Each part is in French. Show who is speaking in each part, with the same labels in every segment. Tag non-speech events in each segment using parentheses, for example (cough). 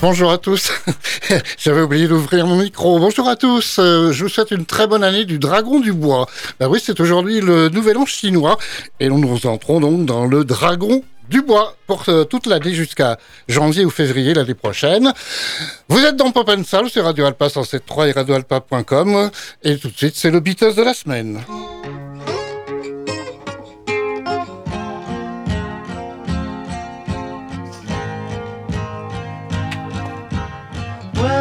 Speaker 1: Bonjour à tous. (laughs) J'avais oublié d'ouvrir mon micro. Bonjour à tous. Euh, je vous souhaite une très bonne année du Dragon du Bois. Bah oui, c'est aujourd'hui le nouvel an chinois et nous entrons donc dans le Dragon du bois pour euh, toute l'année jusqu'à janvier ou février l'année prochaine. Vous êtes dans Pop Salle sur Radio Alpa 107.3 et radioalpa.com et tout de suite c'est le Beatles de la semaine.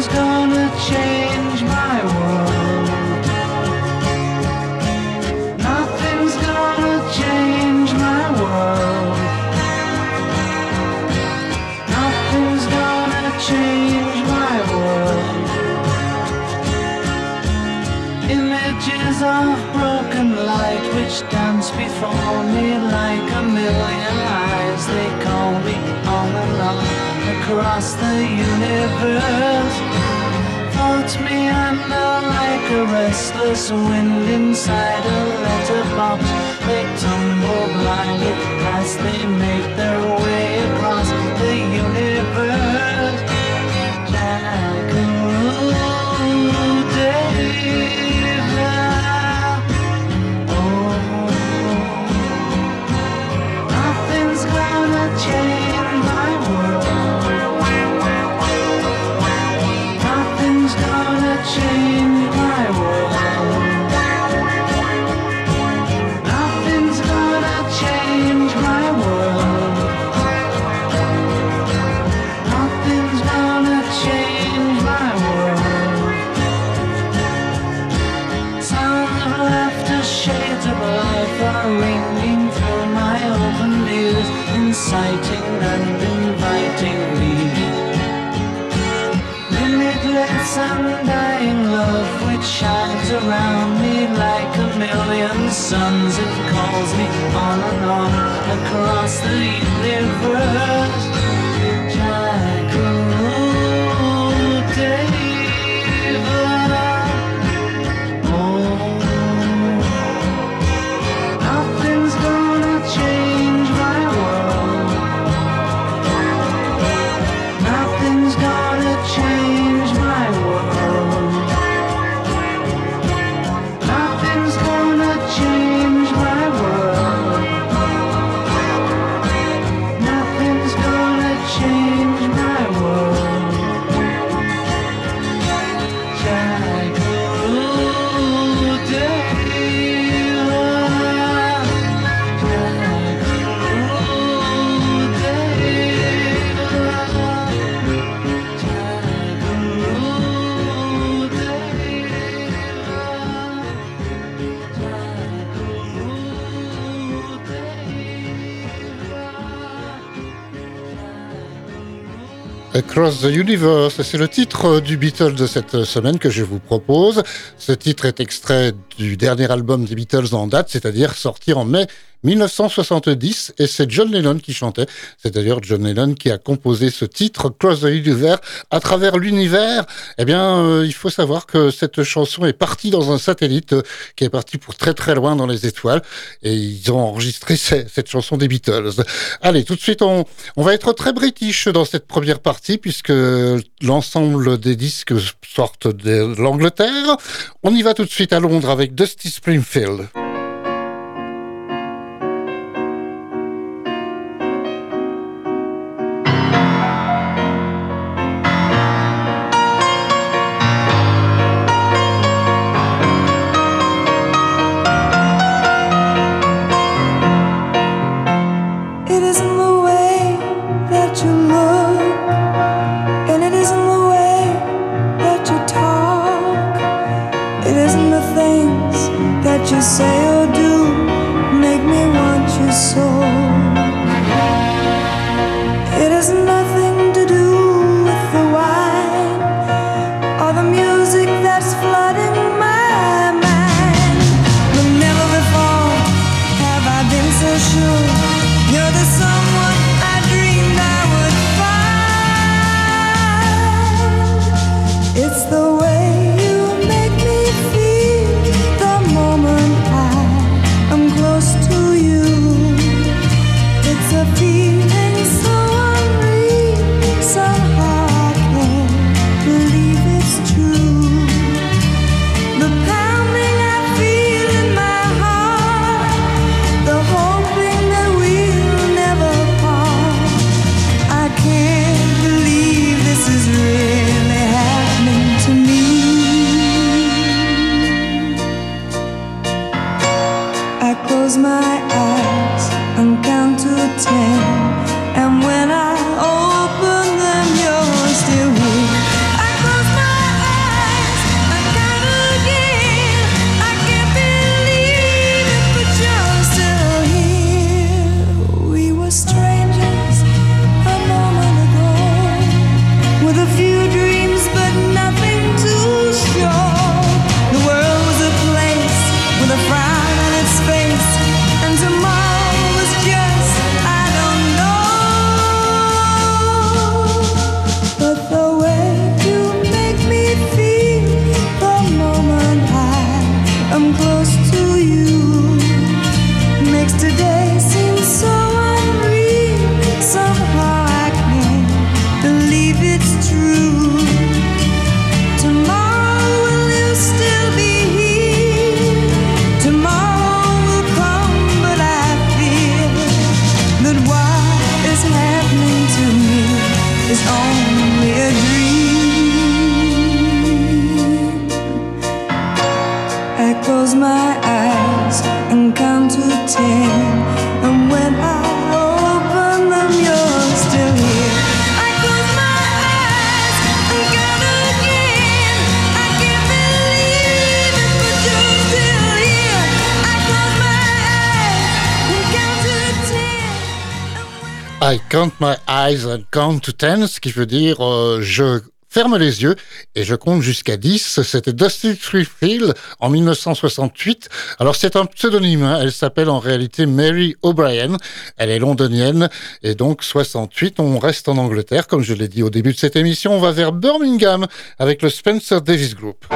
Speaker 2: Nothing's gonna change my world. Nothing's gonna change my world. Nothing's gonna change my world. Images of broken light which dance before me like a million across the universe. Thoughts meander like a restless wind inside a letterbox. They tumble blindly as they make their way across The Universe,
Speaker 1: c'est le titre du Beatles de cette semaine que je vous propose. Ce titre est extrait du dernier album des Beatles en date, c'est-à-dire sorti en mai 1970, et c'est John Lennon qui chantait. C'est d'ailleurs John Lennon qui a composé ce titre, Cross the Universe, à travers l'univers. Eh bien, euh, il faut savoir que cette chanson est partie dans un satellite euh, qui est parti pour très très loin dans les étoiles, et ils ont enregistré ce- cette chanson des Beatles. Allez, tout de suite, on, on va être très british dans cette première partie, puisque l'ensemble des disques sortent de l'Angleterre. On y va tout de suite à Londres avec Dusty Springfield.
Speaker 3: I count my eyes and count to ten,
Speaker 1: ce qui veut dire euh, je ferme les yeux et je compte jusqu'à 10. C'était Dusty Triffield en 1968. Alors c'est un pseudonyme, hein. elle s'appelle en réalité Mary O'Brien, elle est londonienne et donc 68, on reste en Angleterre comme je l'ai dit au début de cette émission, on va vers Birmingham avec le Spencer Davis Group.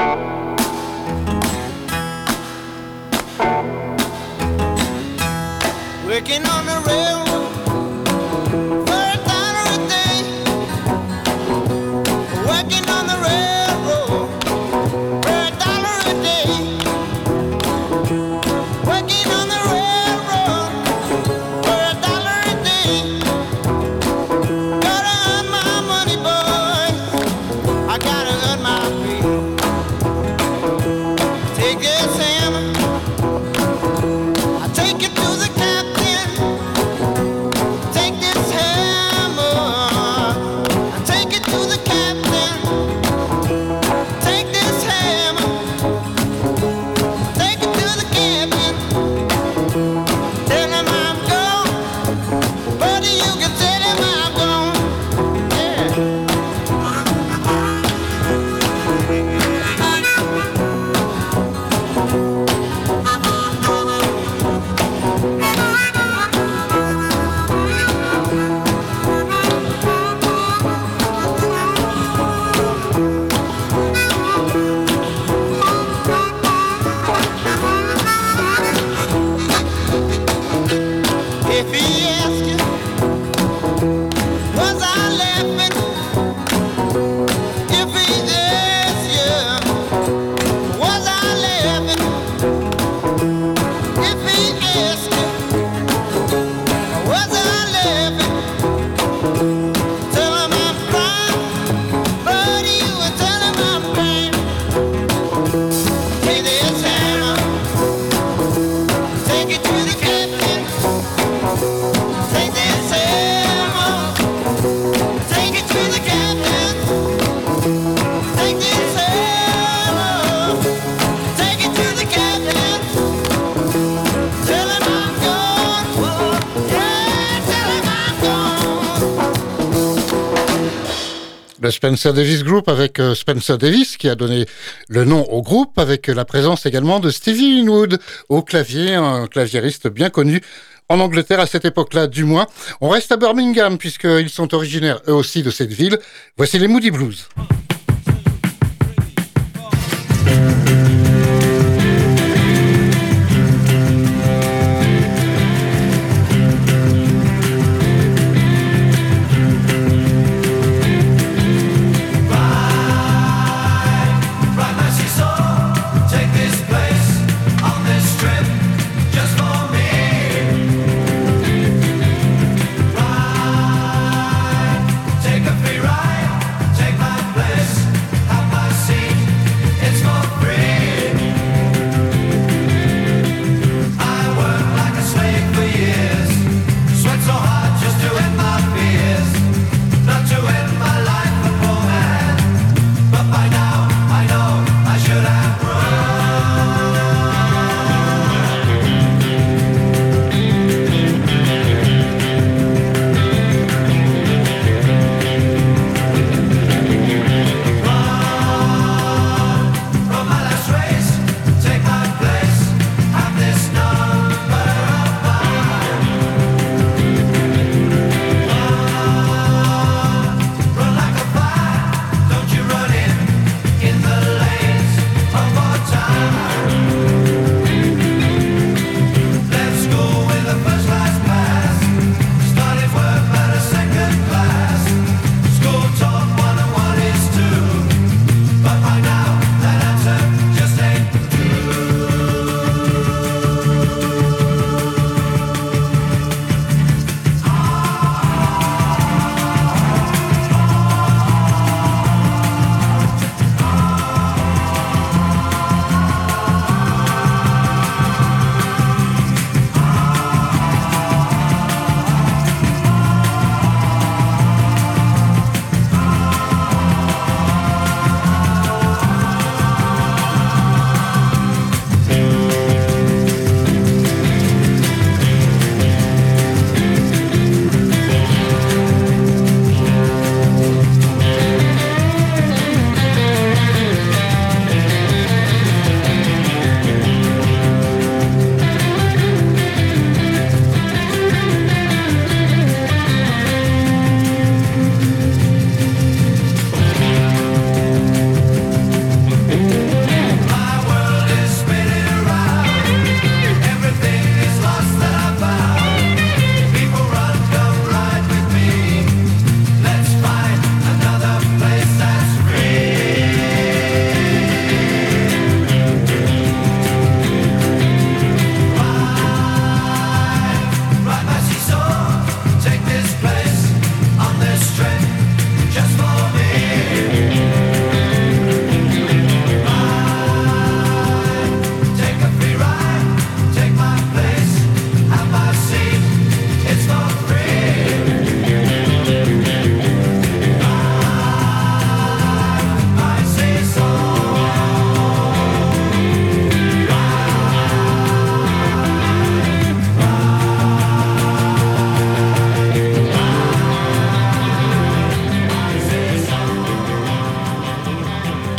Speaker 4: Spencer Davis Group avec euh, Spencer Davis qui a donné le nom au groupe avec euh, la présence également de Stevie Winwood au clavier, un claviériste bien connu en Angleterre à cette époque-là du moins. On reste à Birmingham puisqu'ils sont originaires eux aussi de cette ville. Voici les Moody Blues.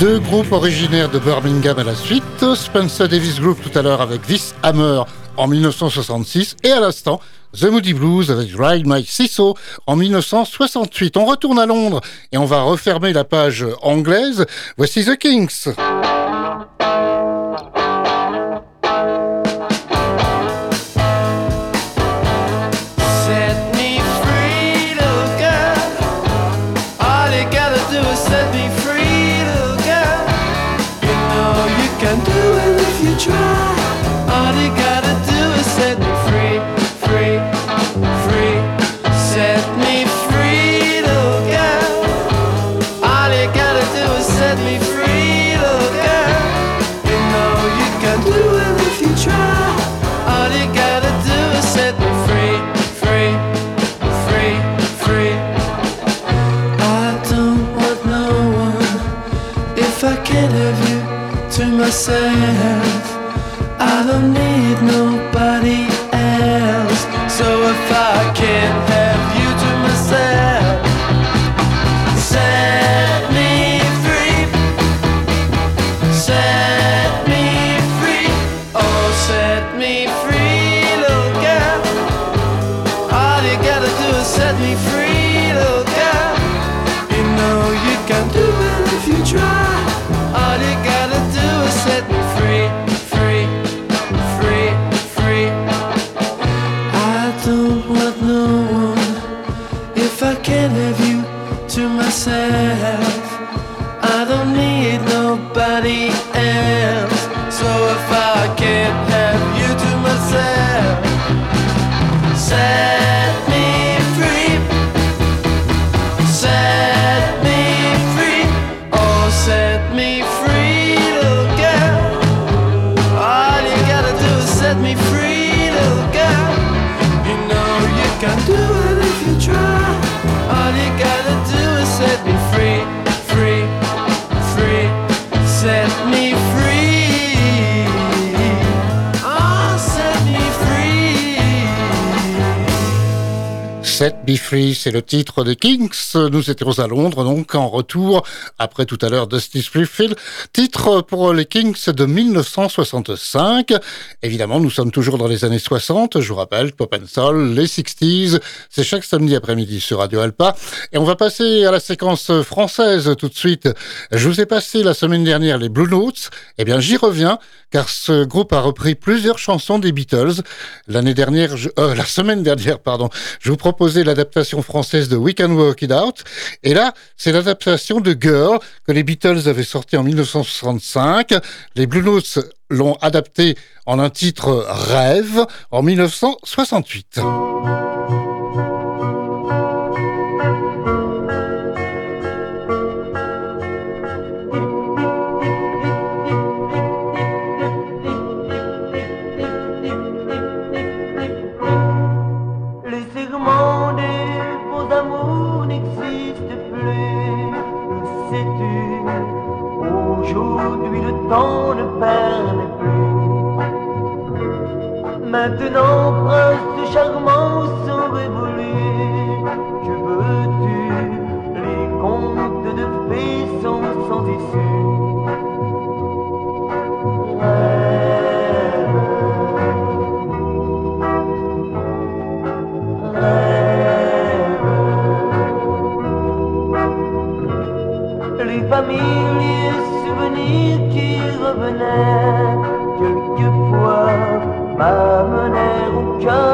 Speaker 4: Deux groupes originaires de Birmingham à la suite. Spencer Davis Group tout à l'heure avec This Hammer en 1966 et à l'instant The Moody Blues avec Ride Mike Sisso en 1968. On retourne à Londres et on va refermer la page anglaise. Voici The Kings.
Speaker 1: Be Free, c'est le titre des Kings. Nous étions à Londres, donc en retour, après tout à l'heure Dusty Springfield. Titre pour les Kings de 1965. Évidemment, nous sommes toujours dans les années 60. Je vous rappelle, Pop and Soul, les 60s. C'est chaque samedi après-midi sur Radio Alpa. Et on va passer à la séquence française tout de suite. Je vous ai passé la semaine dernière les Blue Notes. Eh bien, j'y reviens, car ce groupe a repris plusieurs chansons des Beatles. L'année dernière, euh, la semaine dernière, pardon, je vous proposais l'adaptation française de We Can Work It Out. Et là, c'est l'adaptation de Girl que les Beatles avaient sorti en 1965. Les Blue Notes l'ont adapté en un titre Rêve en 1968.
Speaker 5: Aujourd'hui le temps ne permet plus. Maintenant prince charmant sont révolus Que veux-tu Les contes de fées sont sans issue? Rêve. Les familles souvenirs qui revenaient quelquefois m'amenèrent au cœur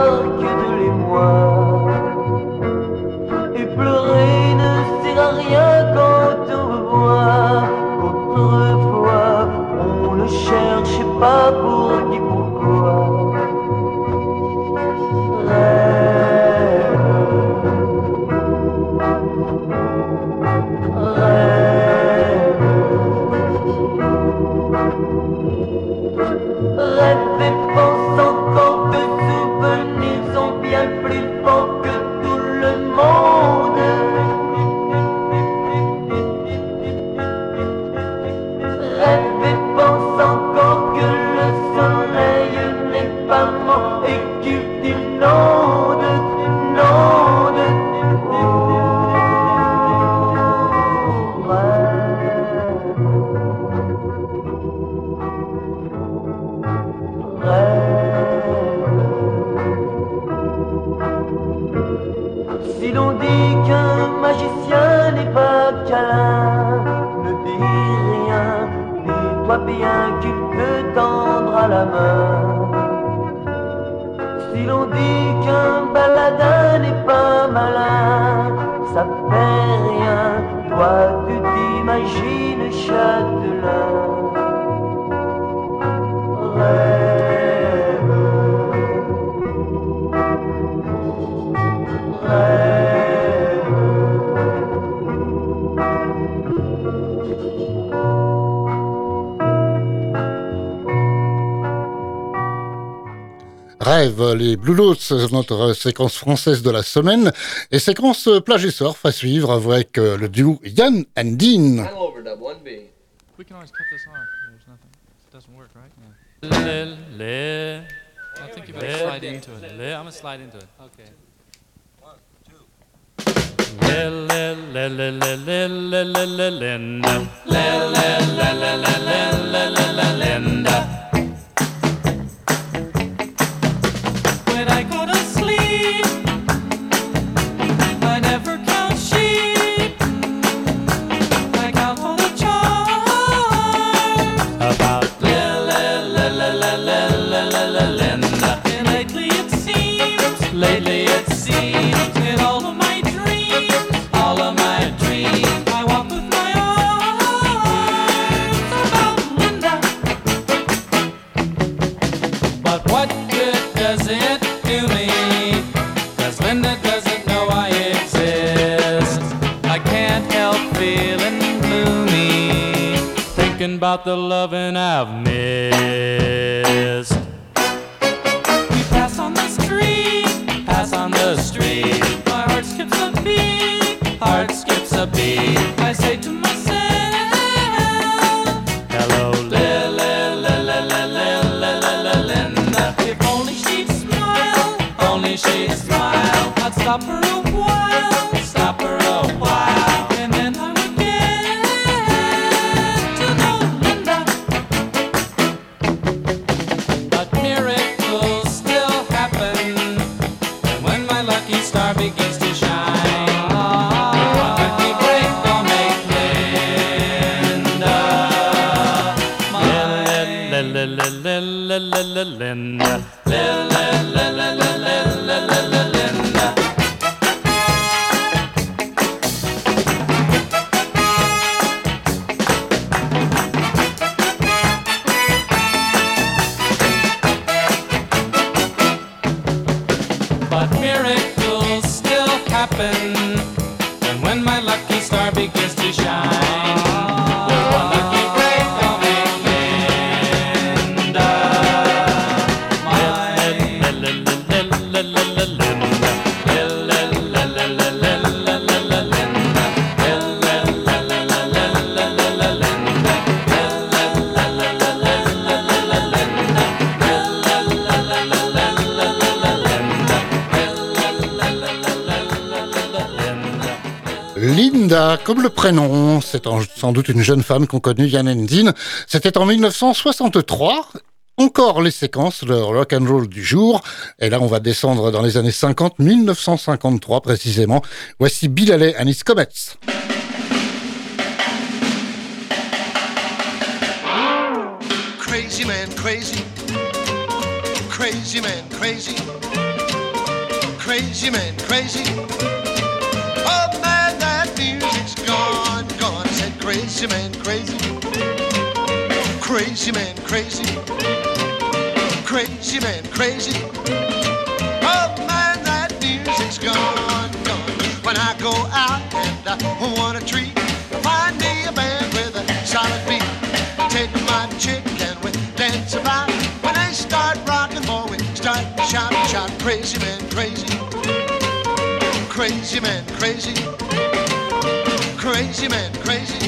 Speaker 5: Si l'on dit qu'un magicien n'est pas câlin, ne dis rien, dis-toi bien qu'il peut tendre à la main. Si l'on dit qu'un baladin n'est pas malin, ça fait rien, toi tu t'imagines châtelain. Rêve,
Speaker 1: Rêve, les Blue Notes, notre séquence française de la semaine, et séquence plage et surf à suivre avec euh, le duo Yann and Dean.
Speaker 6: About the loving I've missed.
Speaker 1: Comme le prénom, c'est sans doute une jeune femme qu'ont connue Yann Endine. C'était en 1963. Encore les séquences, le rock and roll du jour. Et là, on va descendre dans les années 50, 1953 précisément. Voici Bill Haley and his Comets.
Speaker 7: Crazy man, crazy. Crazy man, crazy. Crazy man, crazy. Crazy man, crazy. Crazy man, crazy. Crazy man, crazy. Oh man, that music's gone, gone. When I go out and I want a treat, find me a band with a solid beat. Take my chick and we dance about. When they start rocking, boy, we start to shout, shout, crazy man, crazy. Crazy man, crazy. Crazy man, crazy.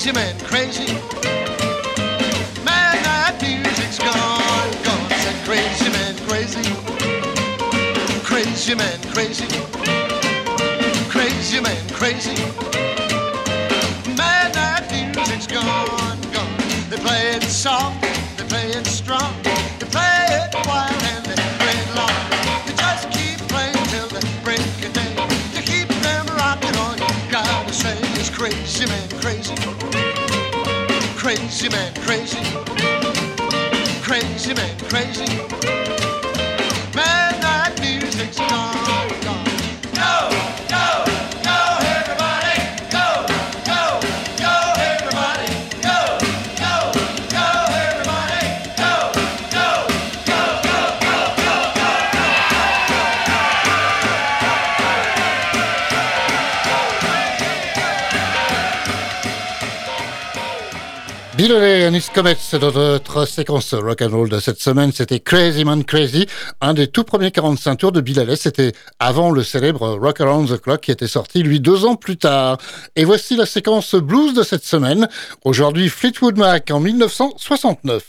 Speaker 7: Crazy man, crazy. Man, that music's gone, gone. Said crazy man, crazy. Crazy man, crazy. And
Speaker 1: his Comets, dans notre séquence rock and roll de cette semaine. C'était Crazy Man Crazy, un des tout premiers 45 tours de Bill Haley. C'était avant le célèbre Rock Around the Clock qui était sorti, lui, deux ans plus tard. Et voici la séquence blues de cette semaine. Aujourd'hui, Fleetwood Mac en 1969.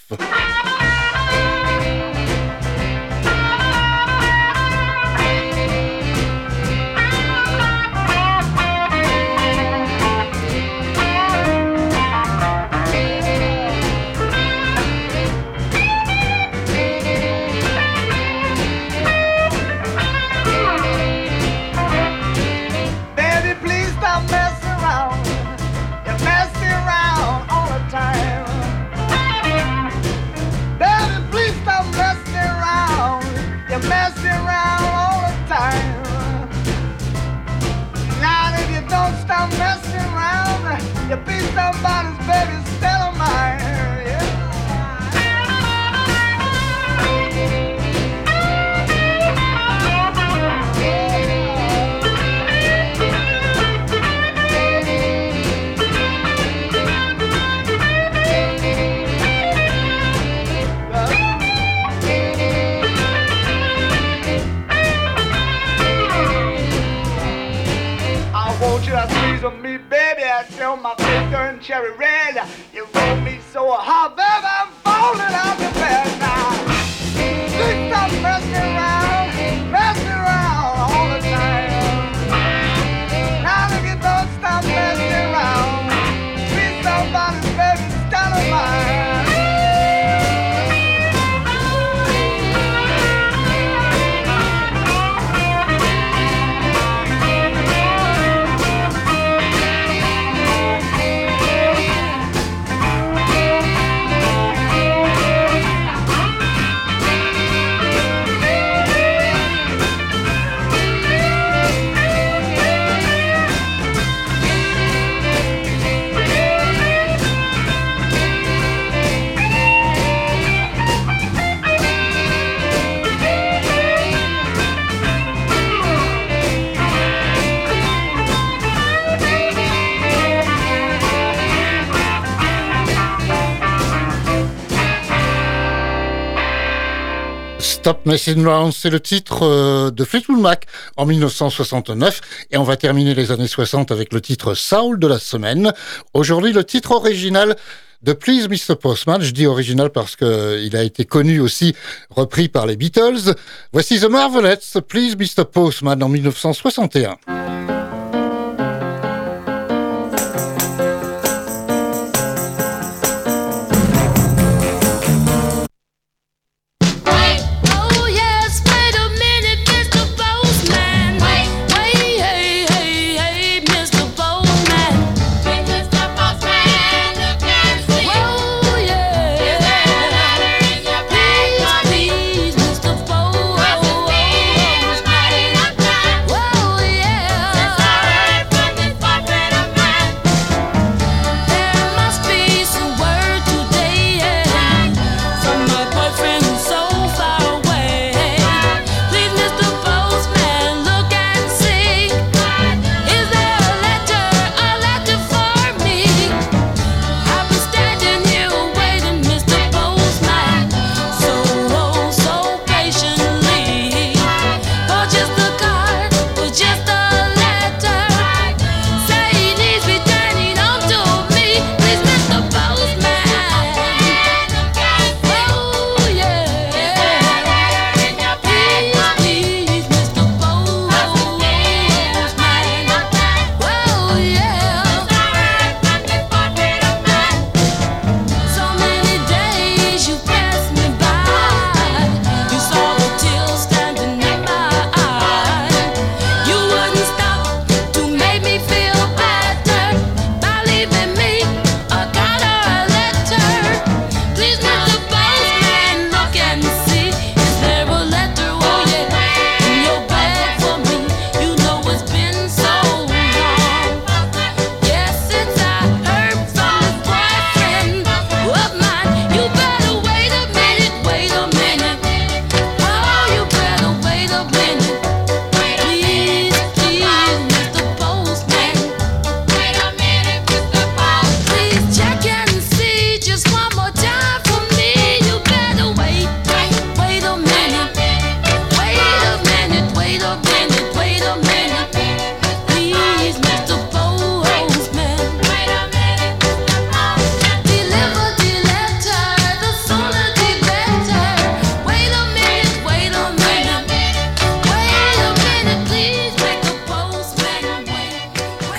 Speaker 5: Stop Messing Around,
Speaker 8: c'est le titre euh, de Fleetwood Mac en 1969 et on va terminer les années 60 avec le titre Soul de la semaine. Aujourd'hui, le titre original de Please Mr. Postman. Je dis original parce que il a été connu aussi, repris par les Beatles. Voici The Marvelettes, Please Mr. Postman en 1961.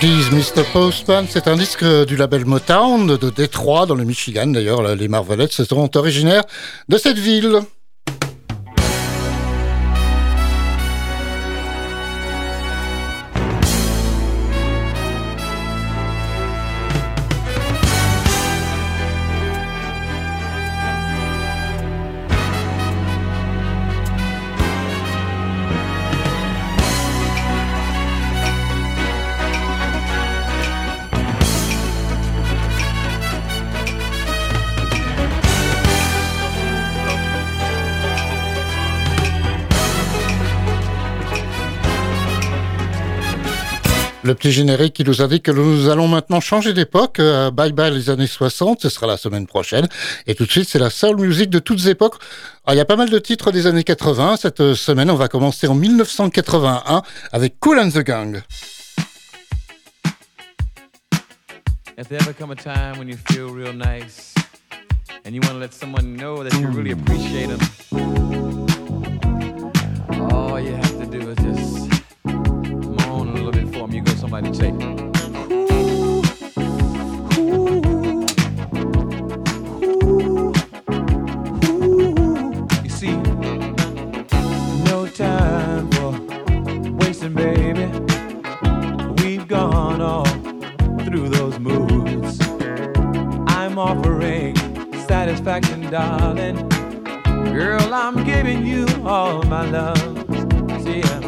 Speaker 1: Please Mr. Postman,
Speaker 8: c'est un disque du label Motown de Détroit, dans le Michigan d'ailleurs. Les Marvelettes sont originaires de cette ville. Le petit générique qui nous indique que nous allons maintenant changer d'époque. Euh, bye bye les années 60, ce sera la semaine prochaine. Et tout de suite, c'est la soul music de toutes époques. Ah, Il y a pas mal de titres des années 80. Cette euh, semaine, on va commencer en 1981 avec Cool and the Gang.
Speaker 6: If there and you want You see, no time for wasting, baby. We've gone through those moods. I'm offering satisfaction, darling. Girl, I'm giving you all my love. See, uh,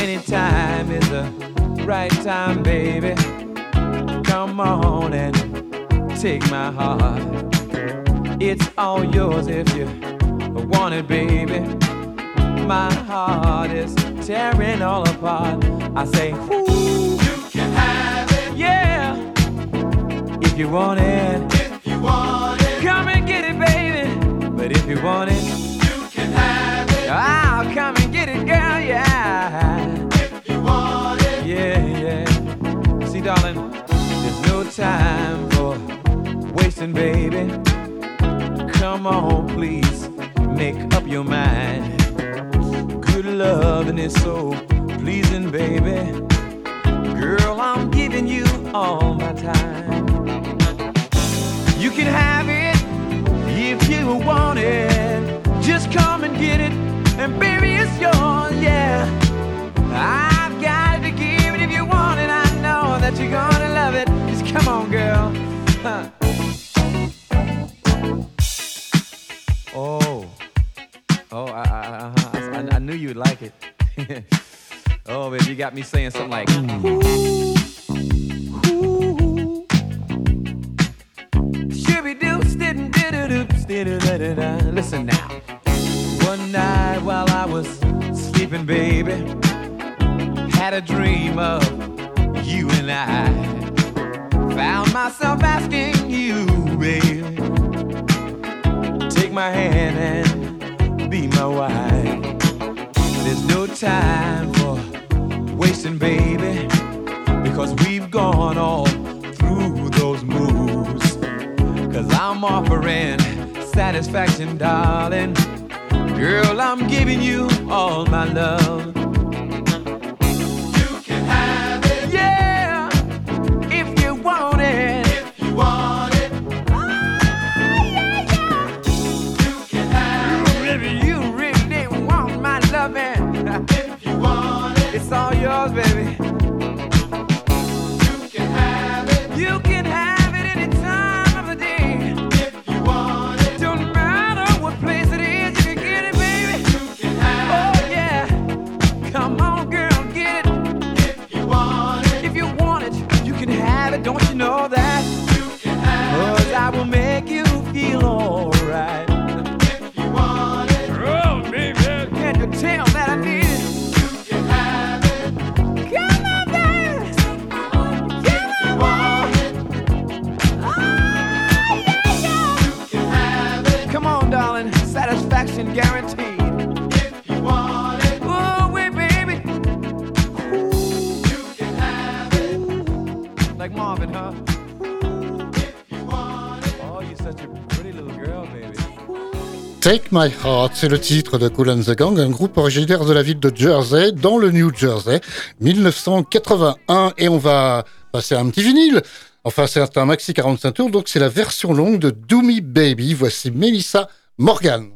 Speaker 6: anytime is the right time, baby. Come on and take my heart. It's all yours if you want it, baby. My heart is tearing all apart. I say, Ooh, you can have it, yeah. If you want it, if you want it, come and get it, baby. But if you want it, you can have it. I'll come and time for wasting, baby. Come on, please, make up your mind. Good loving is so pleasing, baby. Girl, I'm giving you all my time. You can have it if you want it. Just come and get it, and baby, it's yours, yeah. I've got to give it if you want it. I know that you're gonna love it. Come on, girl. Huh. Oh, oh, I, I, I, uh-huh. I, I knew you'd like it. (laughs) oh, baby, you got me saying something like. Listen now. One night while I was sleeping, baby, had a dream of you and I. Myself asking you, baby, take my hand and be my wife. There's no time for wasting, baby, because we've gone all through those moves. Cause I'm offering satisfaction, darling. Girl, I'm giving you all my love.
Speaker 1: Take My Heart, c'est le titre de Cool and the Gang, un groupe originaire de la ville de Jersey, dans le New Jersey, 1981. Et on va passer à un petit vinyle. Enfin, c'est un maxi 45 tours, donc c'est la version longue de Do Me Baby. Voici Melissa Morgan.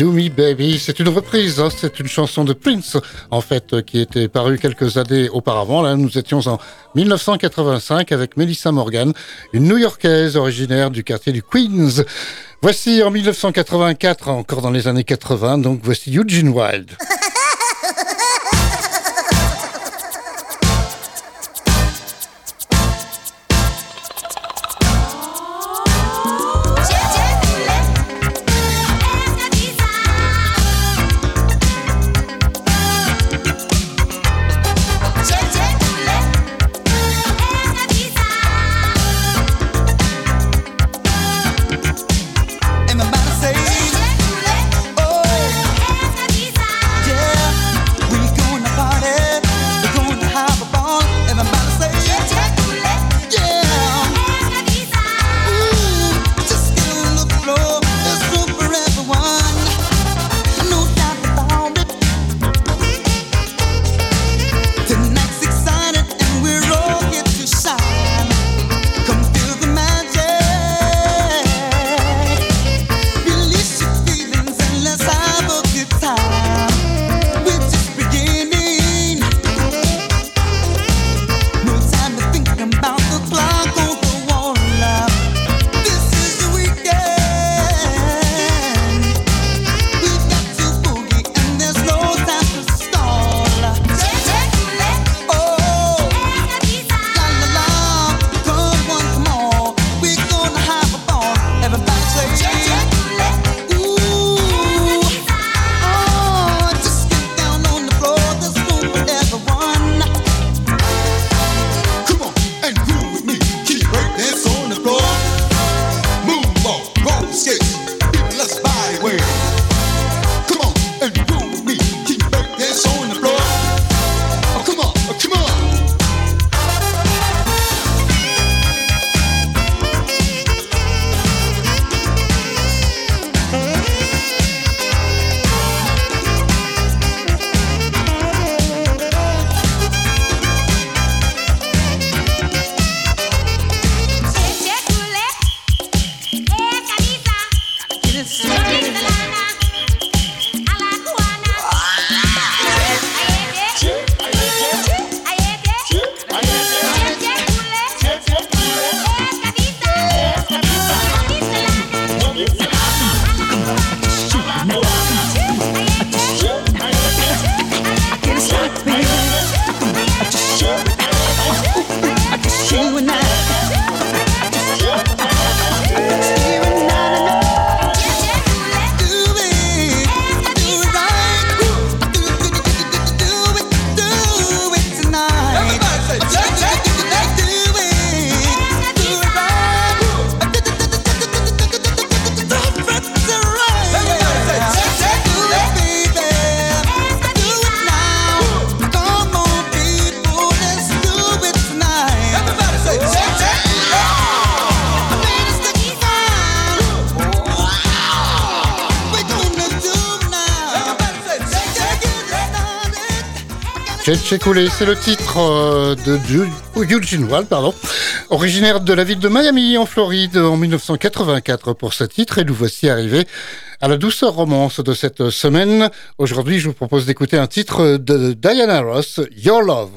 Speaker 3: Do Me Baby.
Speaker 1: C'est une reprise, hein. c'est une chanson de Prince, en fait, euh, qui était parue quelques années auparavant. Là, nous étions en 1985 avec Melissa Morgan, une New-Yorkaise originaire du quartier du Queens. Voici en 1984, encore dans les années 80, donc voici Eugene Wilde. (laughs)
Speaker 9: Coulé, c'est le titre euh, de Eugene oh, Wall, pardon, originaire de la ville de Miami en Floride en 1984 pour ce titre et nous voici arrivés à la douceur romance de cette semaine. Aujourd'hui, je vous propose d'écouter un titre de Diana Ross, Your Love.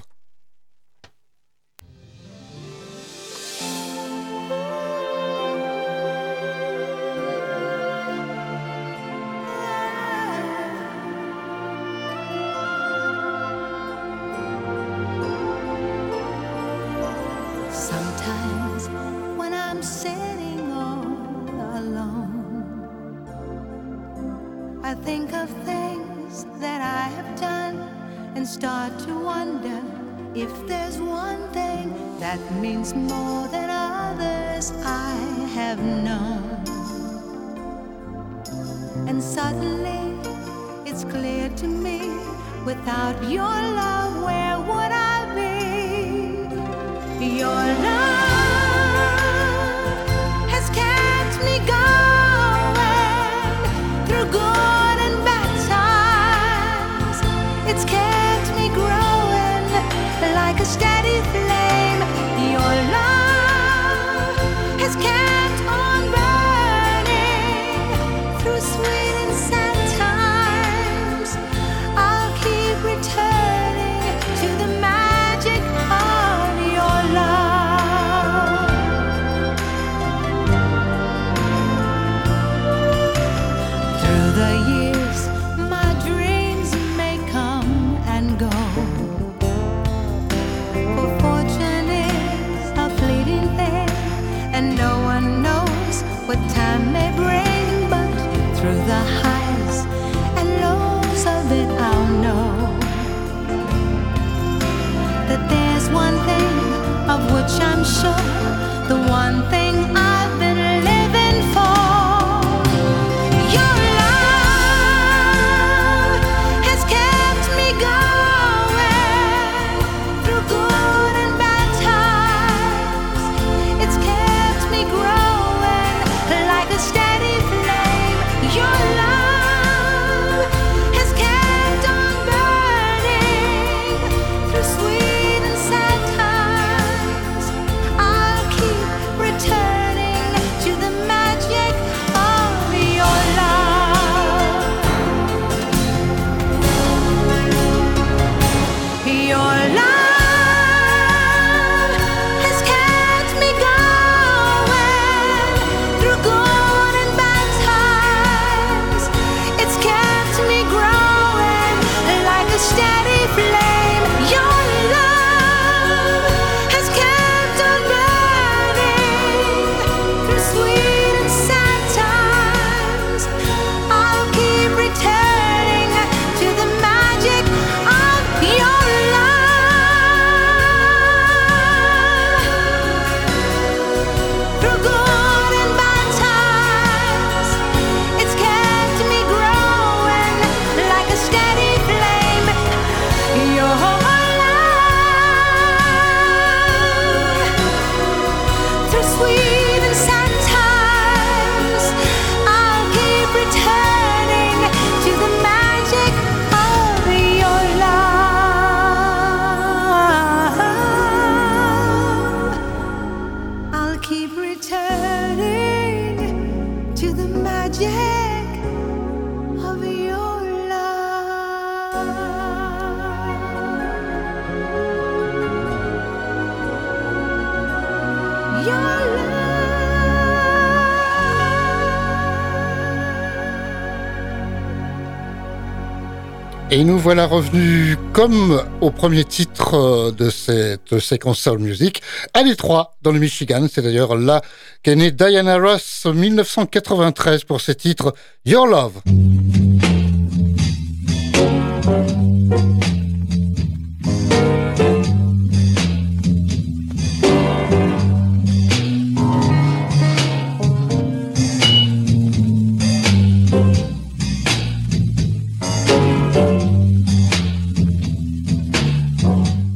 Speaker 9: voilà revenu, comme au premier titre euh, de cette séquence Soul Music, à Détroit, dans le Michigan. C'est d'ailleurs là qu'est née Diana Ross en 1993 pour ce titre Your Love.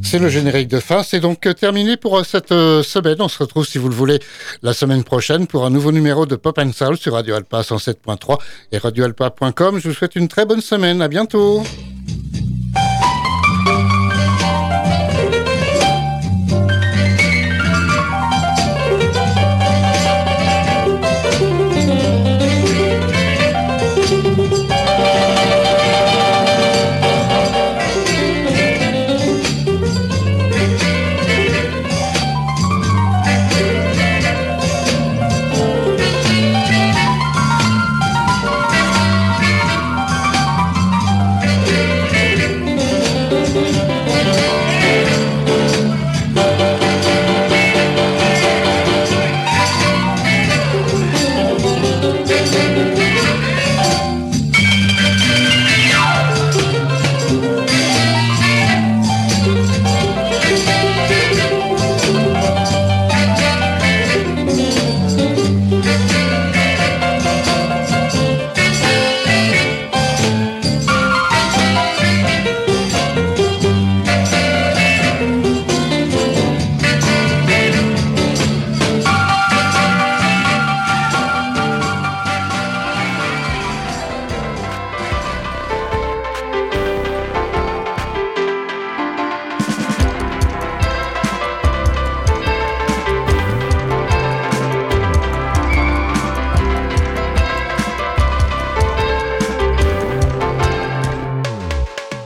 Speaker 9: C'est le générique de fin. C'est donc terminé pour euh, cette euh, semaine. On se retrouve, si vous le voulez, la semaine prochaine pour un nouveau numéro de Pop and Soul sur Radio Alpa 107.3 et radioalpa.com. Je vous souhaite une très bonne semaine. À bientôt.